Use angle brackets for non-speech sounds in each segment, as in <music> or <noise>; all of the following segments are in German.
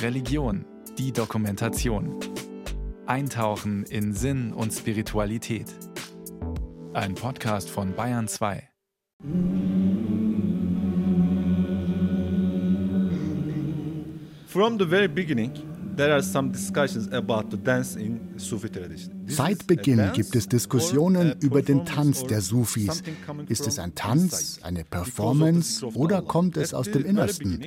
Religion, die Dokumentation. Eintauchen in Sinn und Spiritualität. Ein Podcast von Bayern 2. From the very beginning, there are some discussions about the dance in Sufi tradition. Seit Beginn gibt es Diskussionen über den Tanz der Sufis. Ist es ein Tanz, eine Performance oder kommt es aus dem Innersten?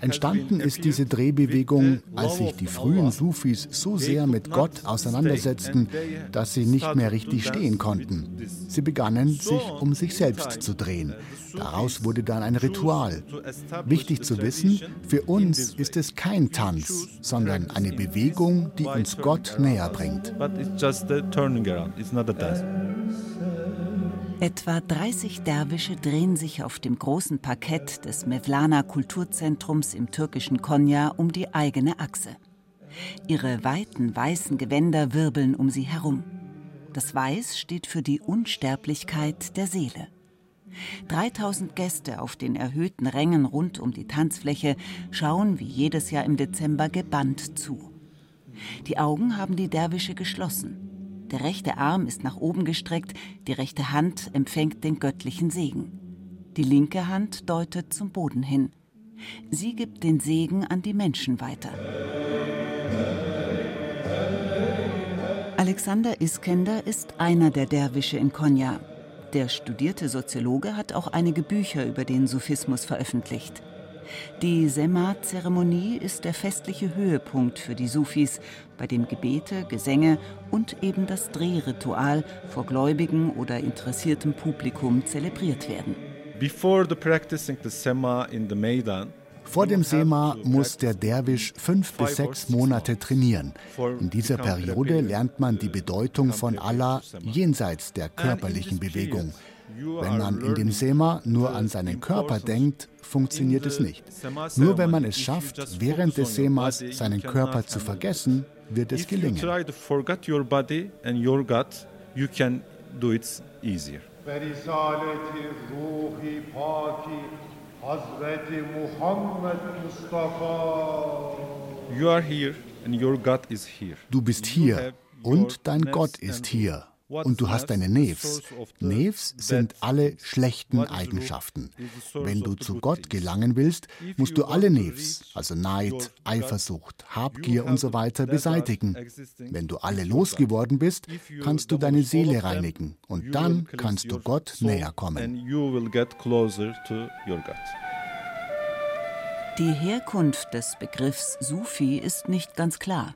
Entstanden ist diese Drehbewegung, als sich die frühen Sufis so sehr mit Gott auseinandersetzten, dass sie nicht mehr richtig stehen konnten. Sie begannen, sich um sich selbst zu drehen. Daraus wurde dann ein Ritual. Wichtig zu wissen, für uns ist es kein Tanz, sondern eine Bewegung, die uns Gott näher bringt just the turning around. It's not a dance. Etwa 30 Derwische drehen sich auf dem großen Parkett des Mevlana Kulturzentrums im türkischen Konya um die eigene Achse. Ihre weiten weißen Gewänder wirbeln um sie herum. Das Weiß steht für die Unsterblichkeit der Seele. 3000 Gäste auf den erhöhten Rängen rund um die Tanzfläche schauen wie jedes Jahr im Dezember gebannt zu. Die Augen haben die Derwische geschlossen. Der rechte Arm ist nach oben gestreckt, die rechte Hand empfängt den göttlichen Segen. Die linke Hand deutet zum Boden hin. Sie gibt den Segen an die Menschen weiter. Alexander Iskender ist einer der Derwische in Konya. Der studierte Soziologe hat auch einige Bücher über den Sufismus veröffentlicht. Die Sema-Zeremonie ist der festliche Höhepunkt für die Sufis, bei dem Gebete, Gesänge und eben das Drehritual vor gläubigem oder interessiertem Publikum zelebriert werden. Before the practicing the Sema in the Maidan, vor dem Sema muss der Derwisch fünf bis sechs Monate trainieren. In dieser Periode lernt man die Bedeutung von Allah jenseits der körperlichen Bewegung. Wenn man in dem Sema nur an seinen Körper denkt, funktioniert es nicht. Nur wenn man es schafft, während des Semas seinen Körper zu vergessen, wird es gelingen. Du bist hier und dein Gott ist hier. Und du hast deine Nevs. Nevs sind alle schlechten Eigenschaften. Wenn du zu Gott gelangen willst, musst du alle Nevs, also Neid, Eifersucht, Habgier und so weiter, beseitigen. Wenn du alle losgeworden bist, kannst du deine Seele reinigen und dann kannst du Gott näher kommen. Die Herkunft des Begriffs Sufi ist nicht ganz klar.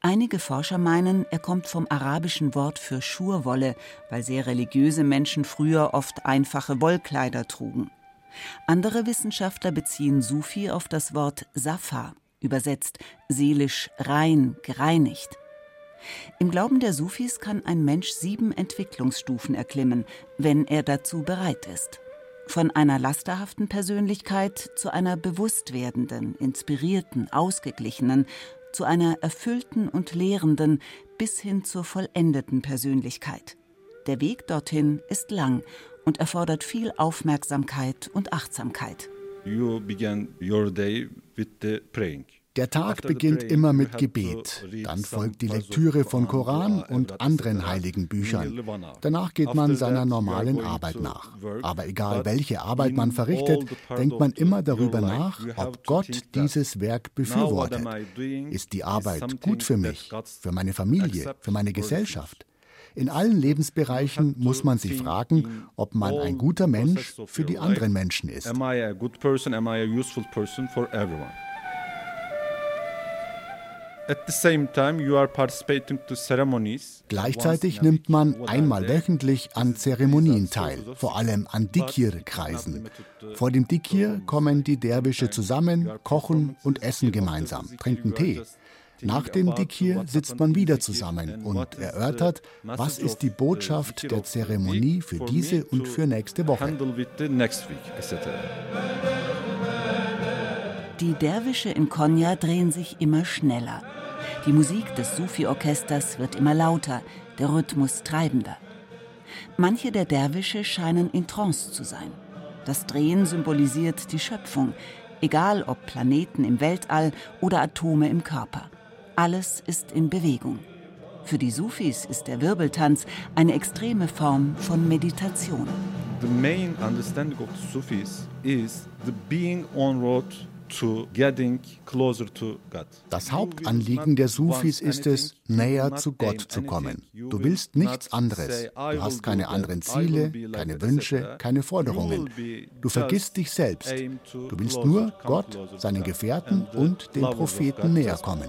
Einige Forscher meinen, er kommt vom arabischen Wort für Schurwolle, weil sehr religiöse Menschen früher oft einfache Wollkleider trugen. Andere Wissenschaftler beziehen Sufi auf das Wort Safa, übersetzt seelisch rein, gereinigt. Im Glauben der Sufis kann ein Mensch sieben Entwicklungsstufen erklimmen, wenn er dazu bereit ist. Von einer lasterhaften Persönlichkeit zu einer bewusst werdenden, inspirierten, ausgeglichenen, zu einer erfüllten und lehrenden bis hin zur vollendeten Persönlichkeit. Der Weg dorthin ist lang und erfordert viel Aufmerksamkeit und Achtsamkeit. You began your day with the praying. Der Tag beginnt immer mit Gebet, dann folgt die Lektüre von Koran und anderen heiligen Büchern. Danach geht man seiner normalen Arbeit nach. Aber egal welche Arbeit man verrichtet, denkt man immer darüber nach, ob Gott dieses Werk befürwortet. Ist die Arbeit gut für mich, für meine Familie, für meine Gesellschaft? In allen Lebensbereichen muss man sich fragen, ob man ein guter Mensch für die anderen Menschen ist. Am I a good person? Am I a useful person for everyone? Gleichzeitig nimmt man einmal wöchentlich an Zeremonien teil, vor allem an Dikir-Kreisen. Vor dem Dikir kommen die Derwische zusammen, kochen und essen gemeinsam, trinken Tee. Nach dem Dikir sitzt man wieder zusammen und erörtert, was ist die Botschaft der Zeremonie für diese und für nächste Woche. Die Derwische in Konya drehen sich immer schneller. Die Musik des Sufi-Orchesters wird immer lauter, der Rhythmus treibender. Manche der Derwische scheinen in Trance zu sein. Das Drehen symbolisiert die Schöpfung. egal ob Planeten im Weltall oder Atome im Körper. Alles ist in Bewegung. Für die Sufis ist der Wirbeltanz eine extreme Form von Meditation. The main understanding of the Sufis is the being on road das Hauptanliegen der Sufis ist es, näher zu Gott zu kommen. Du willst nichts anderes. Du hast keine anderen Ziele, keine Wünsche, keine Forderungen. Du vergisst dich selbst. Du willst nur Gott, seinen Gefährten und den Propheten näher kommen.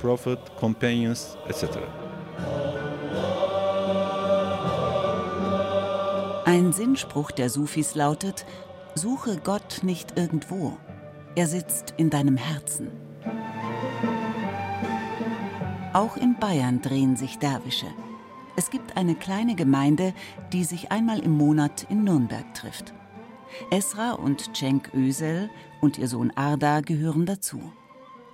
Ein Sinnspruch der Sufis lautet, suche Gott nicht irgendwo, er sitzt in deinem Herzen. Auch in Bayern drehen sich Derwische. Es gibt eine kleine Gemeinde, die sich einmal im Monat in Nürnberg trifft. Esra und Cenk Ösel und ihr Sohn Arda gehören dazu.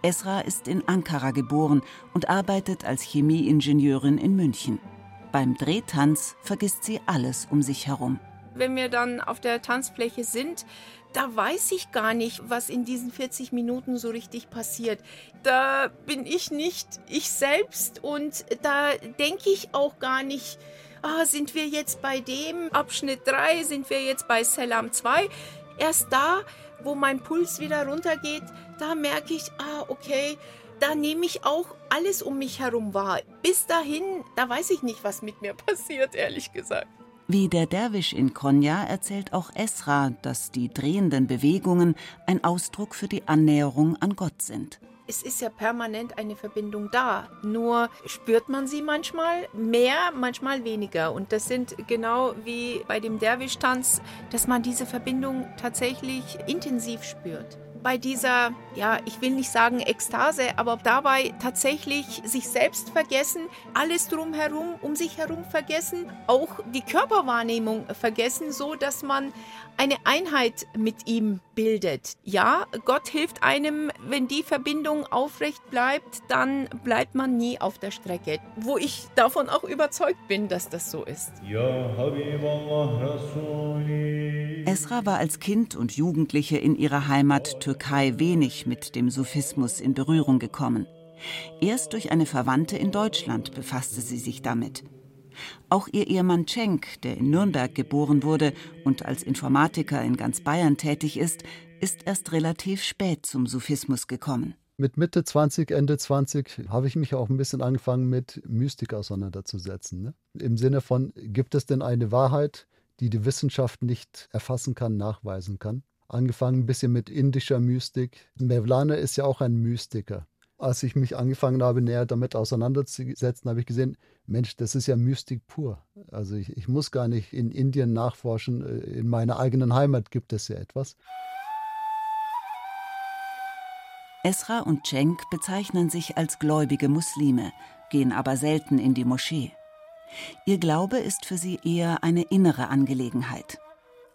Esra ist in Ankara geboren und arbeitet als Chemieingenieurin in München. Beim Drehtanz vergisst sie alles um sich herum. Wenn wir dann auf der Tanzfläche sind, da weiß ich gar nicht, was in diesen 40 Minuten so richtig passiert. Da bin ich nicht ich selbst und da denke ich auch gar nicht, ah, sind wir jetzt bei dem Abschnitt 3, sind wir jetzt bei Selam 2. Erst da, wo mein Puls wieder runtergeht, da merke ich, ah, okay, da nehme ich auch alles um mich herum wahr. Bis dahin, da weiß ich nicht, was mit mir <laughs> passiert, ehrlich gesagt. Wie der Derwisch in Konya erzählt auch Esra, dass die drehenden Bewegungen ein Ausdruck für die Annäherung an Gott sind. Es ist ja permanent eine Verbindung da. Nur spürt man sie manchmal mehr, manchmal weniger. Und das sind genau wie bei dem Derwisch-Tanz, dass man diese Verbindung tatsächlich intensiv spürt bei dieser, ja, ich will nicht sagen Ekstase, aber dabei tatsächlich sich selbst vergessen, alles drumherum, um sich herum vergessen, auch die Körperwahrnehmung vergessen, so dass man eine Einheit mit ihm bildet. Ja, Gott hilft einem, wenn die Verbindung aufrecht bleibt, dann bleibt man nie auf der Strecke. Wo ich davon auch überzeugt bin, dass das so ist. Esra war als Kind und Jugendliche in ihrer Heimat Türkei wenig mit dem Sufismus in Berührung gekommen. Erst durch eine Verwandte in Deutschland befasste sie sich damit. Auch ihr Ehemann Cenk, der in Nürnberg geboren wurde und als Informatiker in ganz Bayern tätig ist, ist erst relativ spät zum Sufismus gekommen. Mit Mitte 20, Ende 20 habe ich mich auch ein bisschen angefangen, mit Mystik auseinanderzusetzen. Ne? Im Sinne von, gibt es denn eine Wahrheit, die die Wissenschaft nicht erfassen kann, nachweisen kann? Angefangen ein bisschen mit indischer Mystik. Mevlana ist ja auch ein Mystiker. Als ich mich angefangen habe, näher damit auseinanderzusetzen, habe ich gesehen, Mensch, das ist ja Mystik pur. Also ich, ich muss gar nicht in Indien nachforschen, äh, in meiner eigenen Heimat gibt es ja etwas. Esra und Cenk bezeichnen sich als gläubige Muslime, gehen aber selten in die Moschee. Ihr Glaube ist für sie eher eine innere Angelegenheit.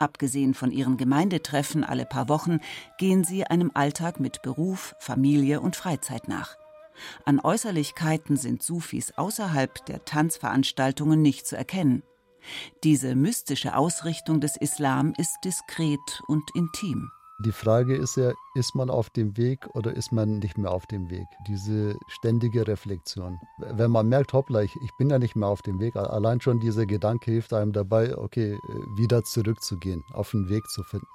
Abgesehen von ihren Gemeindetreffen alle paar Wochen gehen sie einem Alltag mit Beruf, Familie und Freizeit nach. An Äußerlichkeiten sind Sufis außerhalb der Tanzveranstaltungen nicht zu erkennen. Diese mystische Ausrichtung des Islam ist diskret und intim. Die Frage ist ja, ist man auf dem Weg oder ist man nicht mehr auf dem Weg? Diese ständige Reflexion. Wenn man merkt, hoppla, ich, ich bin ja nicht mehr auf dem Weg, allein schon dieser Gedanke hilft einem dabei, okay, wieder zurückzugehen, auf den Weg zu finden.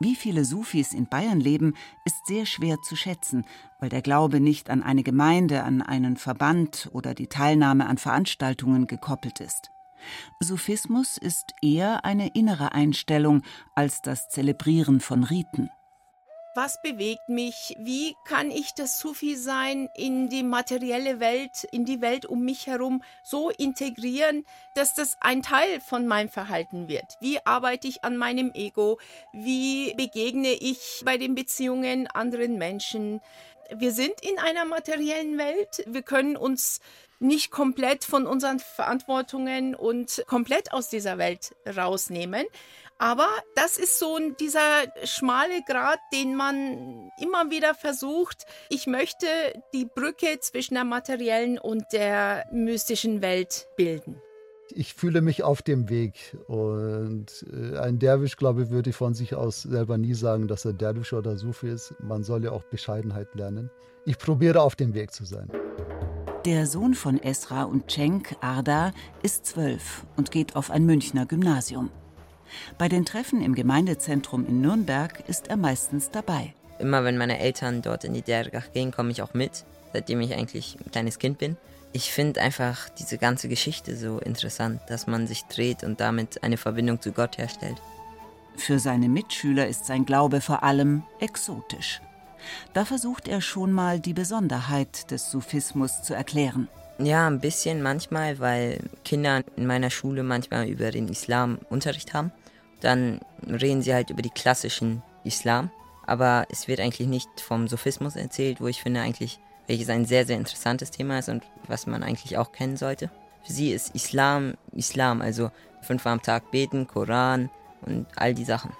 Wie viele Sufis in Bayern leben, ist sehr schwer zu schätzen, weil der Glaube nicht an eine Gemeinde, an einen Verband oder die Teilnahme an Veranstaltungen gekoppelt ist. Sufismus ist eher eine innere Einstellung als das Zelebrieren von Riten. Was bewegt mich? Wie kann ich das Sufi-Sein in die materielle Welt, in die Welt um mich herum so integrieren, dass das ein Teil von meinem Verhalten wird? Wie arbeite ich an meinem Ego? Wie begegne ich bei den Beziehungen anderen Menschen? Wir sind in einer materiellen Welt. Wir können uns nicht komplett von unseren Verantwortungen und komplett aus dieser Welt rausnehmen. Aber das ist so dieser schmale Grat, den man immer wieder versucht. Ich möchte die Brücke zwischen der materiellen und der mystischen Welt bilden. Ich fühle mich auf dem Weg und äh, ein Derwisch, glaube ich, würde von sich aus selber nie sagen, dass er Derwisch oder Sufi ist. Man soll ja auch Bescheidenheit lernen. Ich probiere auf dem Weg zu sein. Der Sohn von Esra und Cenk, Arda, ist zwölf und geht auf ein Münchner Gymnasium. Bei den Treffen im Gemeindezentrum in Nürnberg ist er meistens dabei. Immer wenn meine Eltern dort in die Dergach gehen, komme ich auch mit, seitdem ich eigentlich ein kleines Kind bin. Ich finde einfach diese ganze Geschichte so interessant, dass man sich dreht und damit eine Verbindung zu Gott herstellt. Für seine Mitschüler ist sein Glaube vor allem exotisch. Da versucht er schon mal die Besonderheit des Sufismus zu erklären. Ja, ein bisschen manchmal, weil Kinder in meiner Schule manchmal über den Islam Unterricht haben. Dann reden sie halt über die klassischen Islam, aber es wird eigentlich nicht vom Sufismus erzählt, wo ich finde eigentlich welches ein sehr, sehr interessantes Thema ist und was man eigentlich auch kennen sollte. Für sie ist Islam Islam, also fünfmal am Tag beten, Koran und all die Sachen.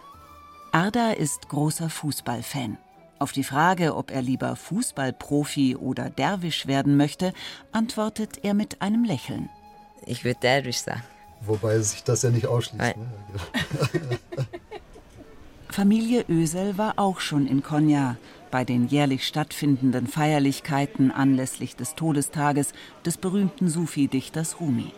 Arda ist großer Fußballfan. Auf die Frage, ob er lieber Fußballprofi oder Derwisch werden möchte, antwortet er mit einem Lächeln. Ich würde Derwisch sagen. Wobei sich das ja nicht ausschließt. Ne? <laughs> Familie Ösel war auch schon in Konya bei den jährlich stattfindenden Feierlichkeiten anlässlich des Todestages des berühmten Sufi-Dichters Rumi.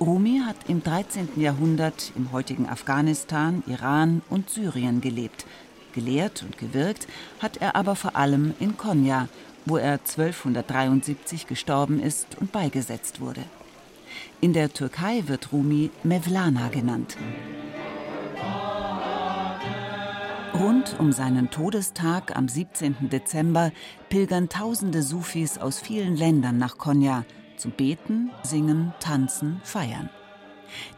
Rumi hat im 13. Jahrhundert im heutigen Afghanistan, Iran und Syrien gelebt. Gelehrt und gewirkt hat er aber vor allem in Konya, wo er 1273 gestorben ist und beigesetzt wurde. In der Türkei wird Rumi Mevlana genannt. Rund um seinen Todestag am 17. Dezember pilgern tausende Sufis aus vielen Ländern nach Konya zum Beten, Singen, Tanzen, Feiern.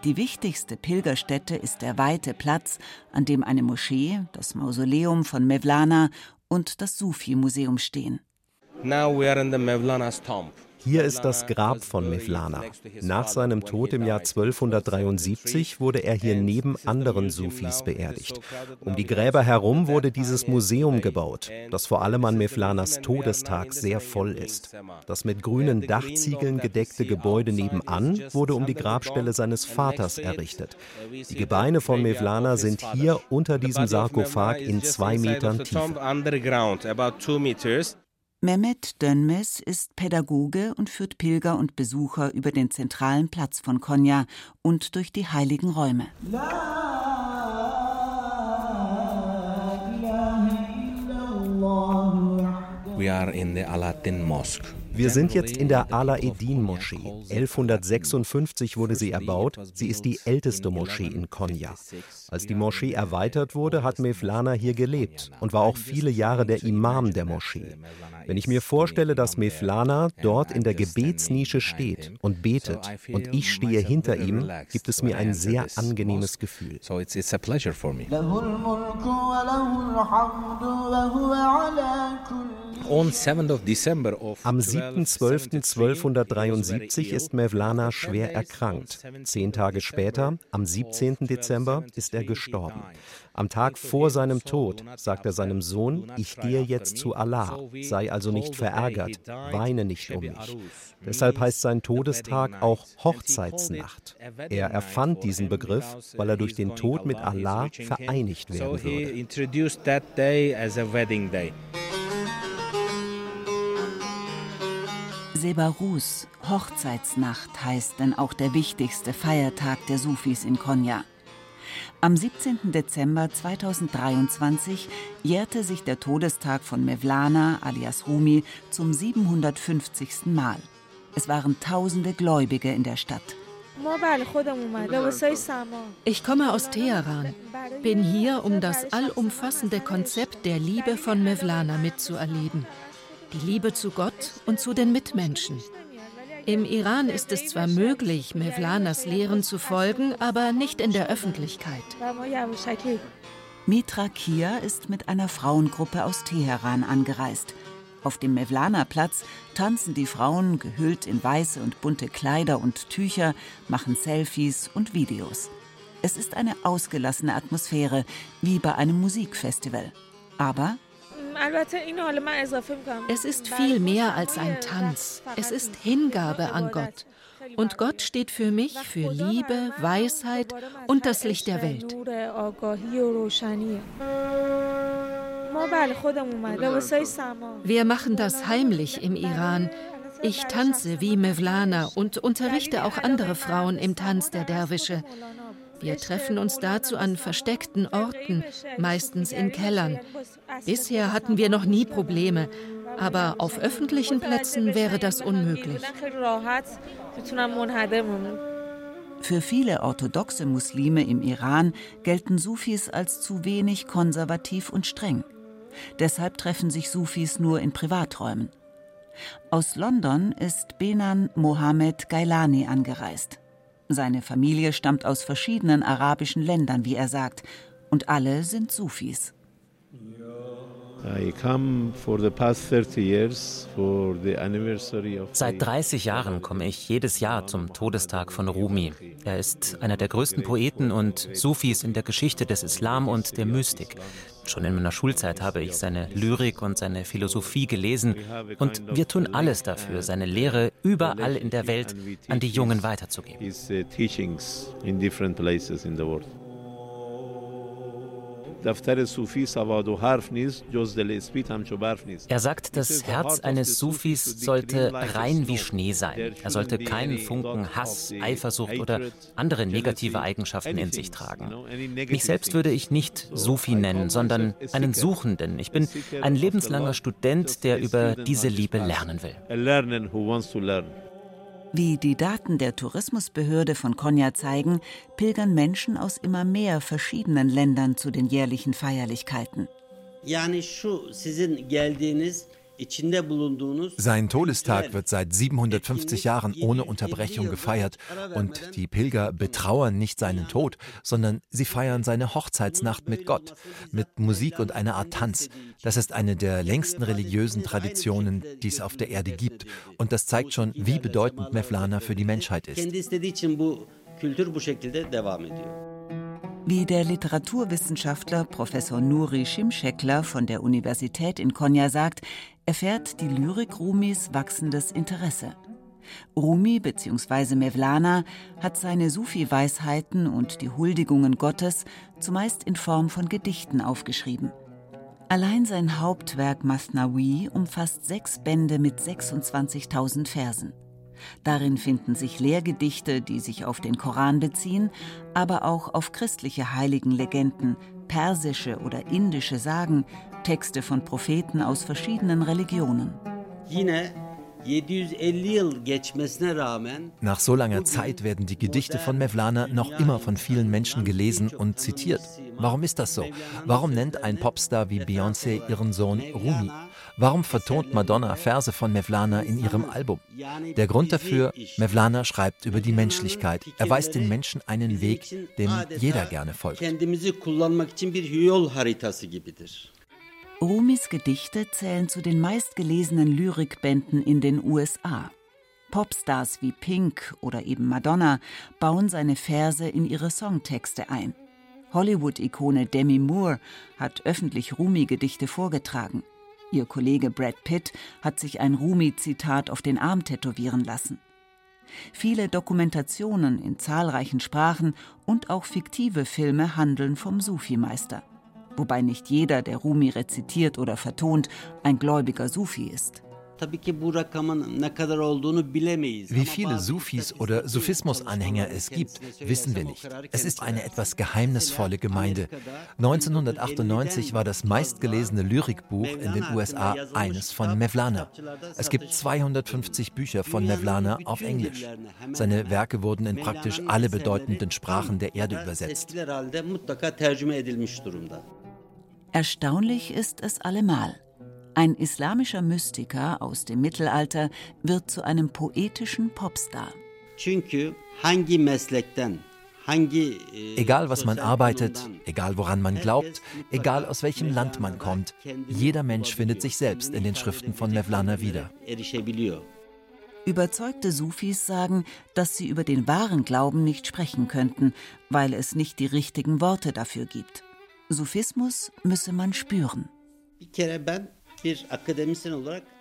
Die wichtigste Pilgerstätte ist der weite Platz, an dem eine Moschee, das Mausoleum von Mevlana und das Sufi-Museum stehen. Now we are in the Mevlana's tomb. Hier ist das Grab von Mevlana. Nach seinem Tod im Jahr 1273 wurde er hier neben anderen Sufis beerdigt. Um die Gräber herum wurde dieses Museum gebaut, das vor allem an Mevlanas Todestag sehr voll ist. Das mit grünen Dachziegeln gedeckte Gebäude nebenan wurde um die Grabstelle seines Vaters errichtet. Die Gebeine von Mevlana sind hier unter diesem Sarkophag in zwei Metern Tiefe. Mehmet Dönmes ist Pädagoge und führt Pilger und Besucher über den zentralen Platz von Konya und durch die heiligen Räume. We are in the Aladdin Mosque. Wir sind jetzt in der Ala-Eddin-Moschee. 1156 wurde sie erbaut. Sie ist die älteste Moschee in Konya. Als die Moschee erweitert wurde, hat Mevlana hier gelebt und war auch viele Jahre der Imam der Moschee. Wenn ich mir vorstelle, dass Mevlana dort in der Gebetsnische steht und betet und ich stehe hinter ihm, gibt es mir ein sehr angenehmes Gefühl. Am 7. 7.12.1273 ist Mevlana schwer erkrankt. Zehn Tage später, am 17. Dezember, ist er gestorben. Am Tag vor seinem Tod sagt er seinem Sohn, ich gehe jetzt zu Allah, sei also nicht verärgert, weine nicht um mich. Deshalb heißt sein Todestag auch Hochzeitsnacht. Er erfand diesen Begriff, weil er durch den Tod mit Allah vereinigt werden würde. Sebarus, Hochzeitsnacht heißt denn auch der wichtigste Feiertag der Sufis in Konya. Am 17. Dezember 2023 jährte sich der Todestag von Mevlana alias Rumi zum 750. Mal. Es waren tausende Gläubige in der Stadt. Ich komme aus Teheran, bin hier, um das allumfassende Konzept der Liebe von Mevlana mitzuerleben. Die Liebe zu Gott und zu den Mitmenschen. Im Iran ist es zwar möglich, Mevlanas Lehren zu folgen, aber nicht in der Öffentlichkeit. Mitra Kia ist mit einer Frauengruppe aus Teheran angereist. Auf dem Mevlana-Platz tanzen die Frauen gehüllt in weiße und bunte Kleider und Tücher, machen Selfies und Videos. Es ist eine ausgelassene Atmosphäre, wie bei einem Musikfestival. Aber Es ist viel mehr als ein Tanz. Es ist Hingabe an Gott. Und Gott steht für mich für Liebe, Weisheit und das Licht der Welt. Wir machen das heimlich im Iran. Ich tanze wie Mevlana und unterrichte auch andere Frauen im Tanz der Derwische. Wir treffen uns dazu an versteckten Orten, meistens in Kellern. Bisher hatten wir noch nie Probleme, aber auf öffentlichen Plätzen wäre das unmöglich. Für viele orthodoxe Muslime im Iran gelten Sufis als zu wenig konservativ und streng. Deshalb treffen sich Sufis nur in Privaträumen. Aus London ist Benan Mohammed Gailani angereist. Seine Familie stammt aus verschiedenen arabischen Ländern, wie er sagt, und alle sind Sufis. Seit 30 Jahren komme ich jedes Jahr zum Todestag von Rumi. Er ist einer der größten Poeten und Sufis in der Geschichte des Islam und der Mystik. Schon in meiner Schulzeit habe ich seine Lyrik und seine Philosophie gelesen und wir tun alles dafür, seine Lehre überall in der Welt an die Jungen weiterzugeben. Er sagt, das Herz eines Sufis sollte rein wie Schnee sein. Er sollte keinen Funken Hass, Eifersucht oder andere negative Eigenschaften in sich tragen. Mich selbst würde ich nicht Sufi nennen, sondern einen Suchenden. Ich bin ein lebenslanger Student, der über diese Liebe lernen will. Wie die Daten der Tourismusbehörde von Konya zeigen, pilgern Menschen aus immer mehr verschiedenen Ländern zu den jährlichen Feierlichkeiten. Sein Todestag wird seit 750 Jahren ohne Unterbrechung gefeiert. und die Pilger betrauern nicht seinen Tod, sondern sie feiern seine Hochzeitsnacht mit Gott, mit Musik und einer Art Tanz. Das ist eine der längsten religiösen Traditionen, die es auf der Erde gibt. und das zeigt schon, wie bedeutend Mevlana für die Menschheit ist. Wie der Literaturwissenschaftler Professor Nuri Schimschekler von der Universität in Konya sagt, erfährt die Lyrik Rumis wachsendes Interesse. Rumi bzw. Mevlana hat seine Sufi-Weisheiten und die Huldigungen Gottes zumeist in Form von Gedichten aufgeschrieben. Allein sein Hauptwerk Masnawi umfasst sechs Bände mit 26.000 Versen. Darin finden sich Lehrgedichte, die sich auf den Koran beziehen, aber auch auf christliche Heiligenlegenden, persische oder indische Sagen, Texte von Propheten aus verschiedenen Religionen. Nach so langer Zeit werden die Gedichte von Mevlana noch immer von vielen Menschen gelesen und zitiert. Warum ist das so? Warum nennt ein Popstar wie Beyoncé ihren Sohn Rumi? Warum vertont Madonna Verse von Mevlana in ihrem Album? Der Grund dafür, Mevlana schreibt über die Menschlichkeit. Er weist den Menschen einen Weg, dem jeder gerne folgt. Rumis Gedichte zählen zu den meistgelesenen Lyrikbänden in den USA. Popstars wie Pink oder eben Madonna bauen seine Verse in ihre Songtexte ein. Hollywood-Ikone Demi Moore hat öffentlich Rumi-Gedichte vorgetragen. Ihr Kollege Brad Pitt hat sich ein Rumi-Zitat auf den Arm tätowieren lassen. Viele Dokumentationen in zahlreichen Sprachen und auch fiktive Filme handeln vom Sufi-Meister wobei nicht jeder, der Rumi rezitiert oder vertont, ein gläubiger Sufi ist. Wie viele Sufis oder Sufismus-Anhänger es gibt, wissen wir nicht. Es ist eine etwas geheimnisvolle Gemeinde. 1998 war das meistgelesene Lyrikbuch in den USA eines von Mevlana. Es gibt 250 Bücher von Mevlana auf Englisch. Seine Werke wurden in praktisch alle bedeutenden Sprachen der Erde übersetzt. Erstaunlich ist es allemal. Ein islamischer Mystiker aus dem Mittelalter wird zu einem poetischen Popstar. E, egal was man arbeitet, egal woran man glaubt, egal aus welchem Land man kommt, jeder Mensch findet sich selbst in den Schriften von Mevlana wieder. Überzeugte Sufis sagen, dass sie über den wahren Glauben nicht sprechen könnten, weil es nicht die richtigen Worte dafür gibt. Sufismus müsse man spüren.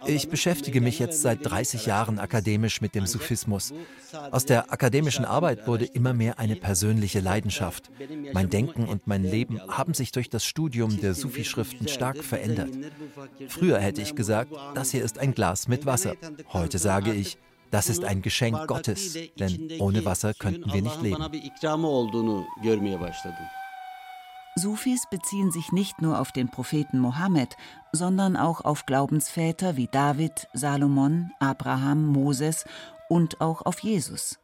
Ich beschäftige mich jetzt seit 30 Jahren akademisch mit dem Sufismus. Aus der akademischen Arbeit wurde immer mehr eine persönliche Leidenschaft. Mein Denken und mein Leben haben sich durch das Studium der Sufi-Schriften stark verändert. Früher hätte ich gesagt, das hier ist ein Glas mit Wasser. Heute sage ich, das ist ein Geschenk Gottes, denn ohne Wasser könnten wir nicht leben. Sufis beziehen sich nicht nur auf den Propheten Mohammed, sondern auch auf Glaubensväter wie David, Salomon, Abraham, Moses und auch auf Jesus.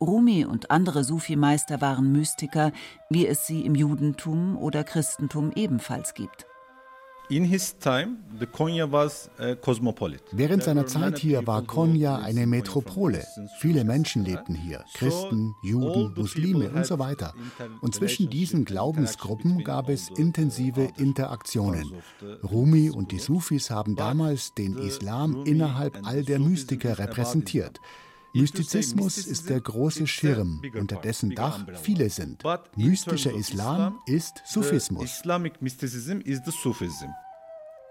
Rumi und andere Sufi-Meister waren Mystiker, wie es sie im Judentum oder Christentum ebenfalls gibt. Während seiner Zeit hier war Konya eine Metropole. Viele Menschen lebten hier, Christen, Juden, Muslime und so weiter. Und zwischen diesen Glaubensgruppen gab es intensive Interaktionen. Rumi und die Sufis haben damals den Islam innerhalb all der Mystiker repräsentiert. Mystizismus ist der große Schirm, unter dessen Dach viele sind. Mystischer Islam ist Sufismus.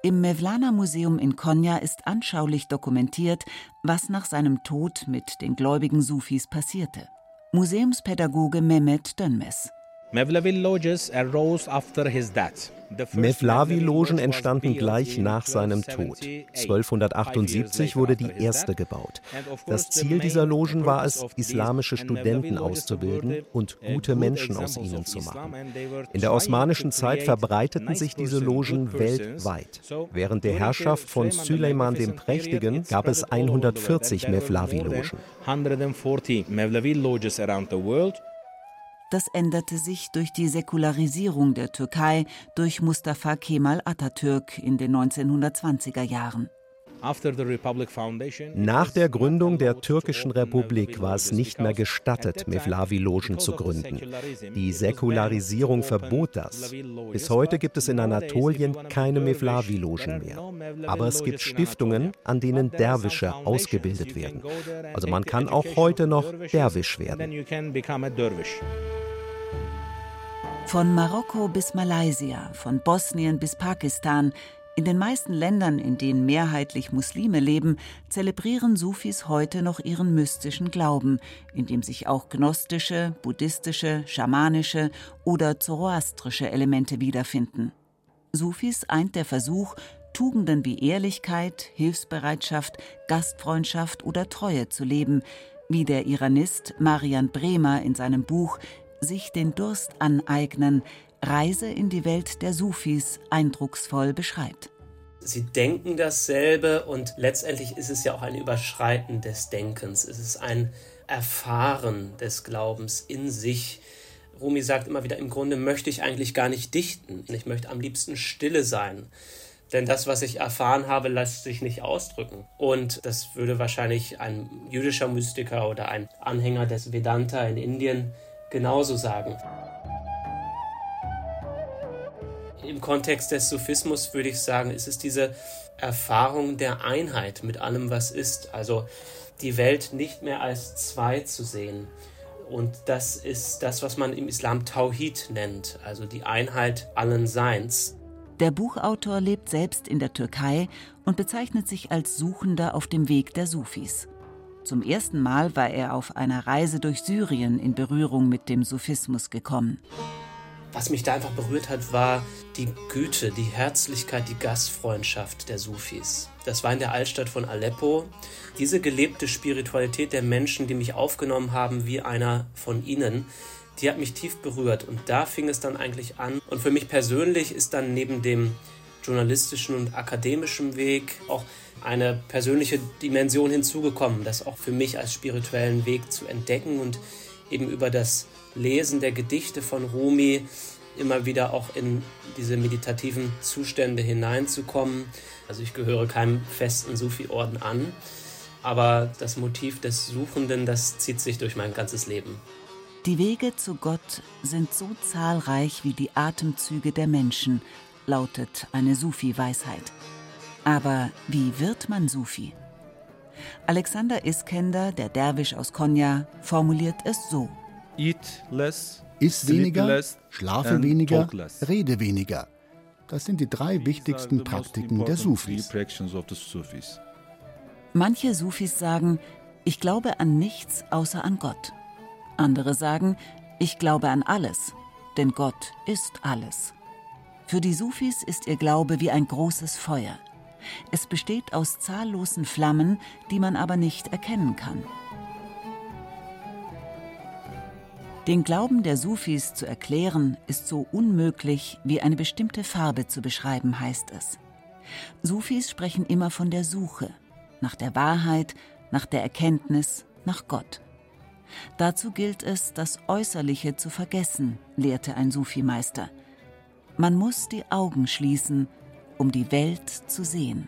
Im Mevlana Museum in Konya ist anschaulich dokumentiert, was nach seinem Tod mit den gläubigen Sufis passierte. Museumspädagoge Mehmet Dönmes. Mevlavi-Logen entstanden gleich nach seinem Tod. 1278 wurde die erste gebaut. Das Ziel dieser Logen war es, islamische Studenten auszubilden und gute Menschen aus ihnen zu machen. In der osmanischen Zeit verbreiteten sich diese Logen weltweit. Während der Herrschaft von Süleyman dem Prächtigen gab es 140 Mevlavi-Logen. Das änderte sich durch die Säkularisierung der Türkei durch Mustafa Kemal Atatürk in den 1920er Jahren. Nach der Gründung der türkischen Republik war es nicht mehr gestattet, Mevlavi-Logen zu gründen. Die Säkularisierung verbot das. Bis heute gibt es in Anatolien keine Mevlavi-Logen mehr. Aber es gibt Stiftungen, an denen Derwische ausgebildet werden. Also man kann auch heute noch Derwisch werden. Von Marokko bis Malaysia, von Bosnien bis Pakistan, in den meisten Ländern, in denen mehrheitlich Muslime leben, zelebrieren Sufis heute noch ihren mystischen Glauben, in dem sich auch gnostische, buddhistische, schamanische oder zoroastrische Elemente wiederfinden. Sufis eint der Versuch, Tugenden wie Ehrlichkeit, Hilfsbereitschaft, Gastfreundschaft oder Treue zu leben, wie der Iranist Marian Bremer in seinem Buch sich den Durst aneignen, Reise in die Welt der Sufis eindrucksvoll beschreibt. Sie denken dasselbe und letztendlich ist es ja auch ein Überschreiten des Denkens. Es ist ein Erfahren des Glaubens in sich. Rumi sagt immer wieder, im Grunde möchte ich eigentlich gar nicht dichten. Ich möchte am liebsten stille sein. Denn das, was ich erfahren habe, lässt sich nicht ausdrücken. Und das würde wahrscheinlich ein jüdischer Mystiker oder ein Anhänger des Vedanta in Indien genauso sagen. Im Kontext des Sufismus würde ich sagen, ist es diese Erfahrung der Einheit mit allem, was ist. Also die Welt nicht mehr als zwei zu sehen. Und das ist das, was man im Islam Tawhid nennt, also die Einheit allen Seins. Der Buchautor lebt selbst in der Türkei und bezeichnet sich als Suchender auf dem Weg der Sufis. Zum ersten Mal war er auf einer Reise durch Syrien in Berührung mit dem Sufismus gekommen. Was mich da einfach berührt hat, war die Güte, die Herzlichkeit, die Gastfreundschaft der Sufis. Das war in der Altstadt von Aleppo. Diese gelebte Spiritualität der Menschen, die mich aufgenommen haben wie einer von ihnen, die hat mich tief berührt. Und da fing es dann eigentlich an. Und für mich persönlich ist dann neben dem journalistischen und akademischen Weg auch eine persönliche Dimension hinzugekommen, das auch für mich als spirituellen Weg zu entdecken und eben über das Lesen der Gedichte von Rumi immer wieder auch in diese meditativen Zustände hineinzukommen. Also ich gehöre keinem festen Sufi-Orden an, aber das Motiv des Suchenden, das zieht sich durch mein ganzes Leben. Die Wege zu Gott sind so zahlreich wie die Atemzüge der Menschen, lautet eine Sufi-Weisheit. Aber wie wird man Sufi? Alexander Iskender, der Derwisch aus Konya, formuliert es so: Eat less, Iss weniger, schlafe weniger, rede weniger. Das sind die drei wichtigsten Praktiken der Sufis. Manche Sufis sagen, ich glaube an nichts außer an Gott. Andere sagen, ich glaube an alles, denn Gott ist alles. Für die Sufis ist ihr Glaube wie ein großes Feuer. Es besteht aus zahllosen Flammen, die man aber nicht erkennen kann. Den Glauben der Sufis zu erklären, ist so unmöglich wie eine bestimmte Farbe zu beschreiben, heißt es. Sufis sprechen immer von der Suche, nach der Wahrheit, nach der Erkenntnis, nach Gott. Dazu gilt es, das Äußerliche zu vergessen, lehrte ein Sufi-Meister. Man muss die Augen schließen, um die Welt zu sehen.